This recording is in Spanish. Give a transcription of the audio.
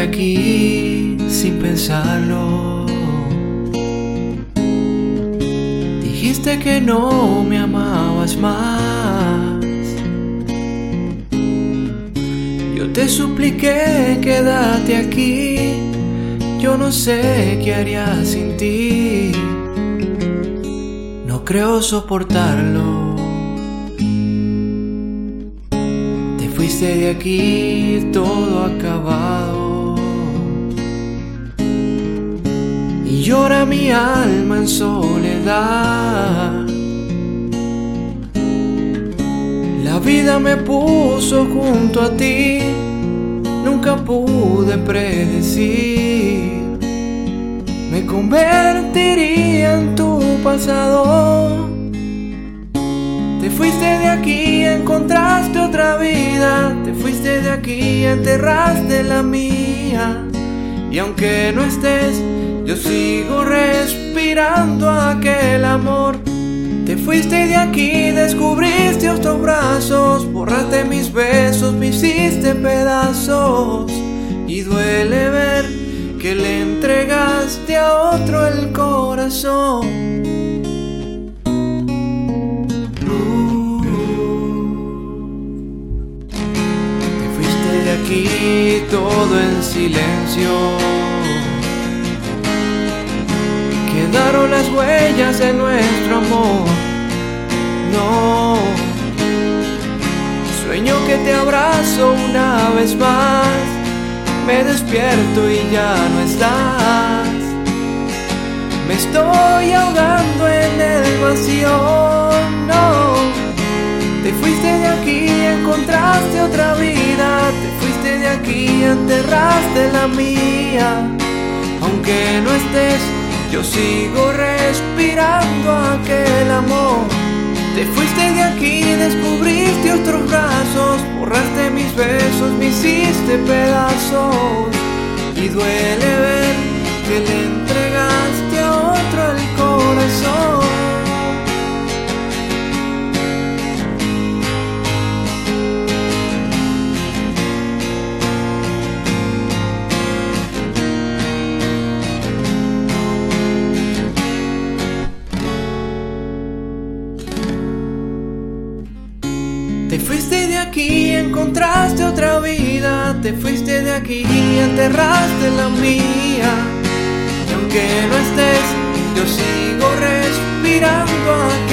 aquí sin pensarlo. Dijiste que no me amabas más. Yo te supliqué quédate aquí. Yo no sé qué haría sin ti. No creo soportarlo. Te fuiste de aquí todo acabado. Y llora mi alma en soledad. La vida me puso junto a ti. Nunca pude predecir. Me convertiría en tu pasado. Te fuiste de aquí, encontraste otra vida. Te fuiste de aquí, enterraste la mía. Y aunque no estés, yo sigo respirando aquel amor. Te fuiste de aquí, descubriste otros brazos. Borraste mis besos, me hiciste pedazos. Y duele ver que le entregaste a otro el corazón. Aquí todo en silencio. Quedaron las huellas de nuestro amor. No. Sueño que te abrazo una vez más. Me despierto y ya no estás. Me estoy ahogando en el vacío. No. Te fuiste de aquí, enterraste la mía. Aunque no estés, yo sigo respirando aquel amor. Te fuiste de aquí, descubriste otros brazos, borraste mis besos, me hiciste pedazos. Y duele ver Te fuiste de aquí, encontraste otra vida. Te fuiste de aquí, enterraste la mía. Y aunque no estés, yo sigo respirando aquel